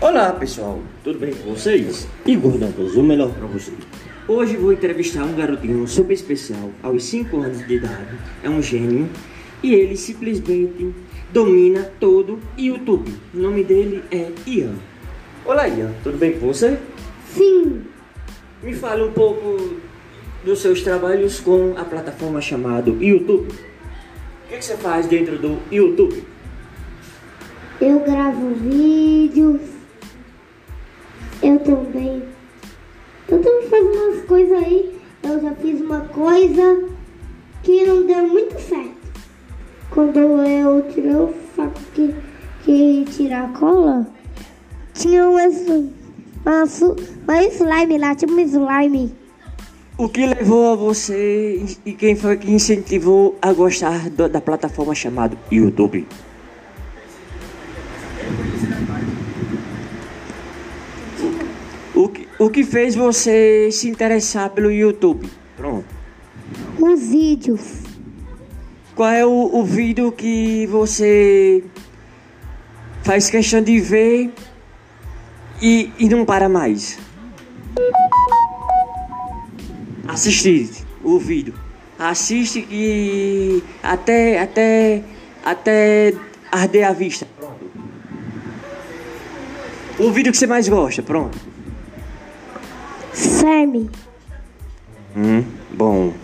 Olá pessoal, tudo bem com vocês? Igor Dantas, o melhor para vocês. Hoje vou entrevistar um garotinho super especial, aos 5 anos de idade, é um gênio e ele simplesmente domina todo YouTube. O nome dele é Ian. Olá Ian, tudo bem com você? Sim, Me fale um pouco dos seus trabalhos com a plataforma chamada YouTube. O que, que você faz dentro do YouTube? Eu gravo vídeos. Eu também. Eu também faço umas coisas aí. Eu já fiz uma coisa que não deu muito certo. Quando eu tirei o fato que, que tirar a cola, tinha su- uma slime lá, tipo uma slime. O que levou a você e quem foi que incentivou a gostar da plataforma chamada YouTube? O que, o que fez você se interessar pelo YouTube? Pronto. Os vídeos. Qual é o, o vídeo que você faz questão de ver e, e não para mais? Assistir o vídeo. Assiste que até até até arder a vista. Pronto. O vídeo que você mais gosta, pronto. Sammy. Hum, bom.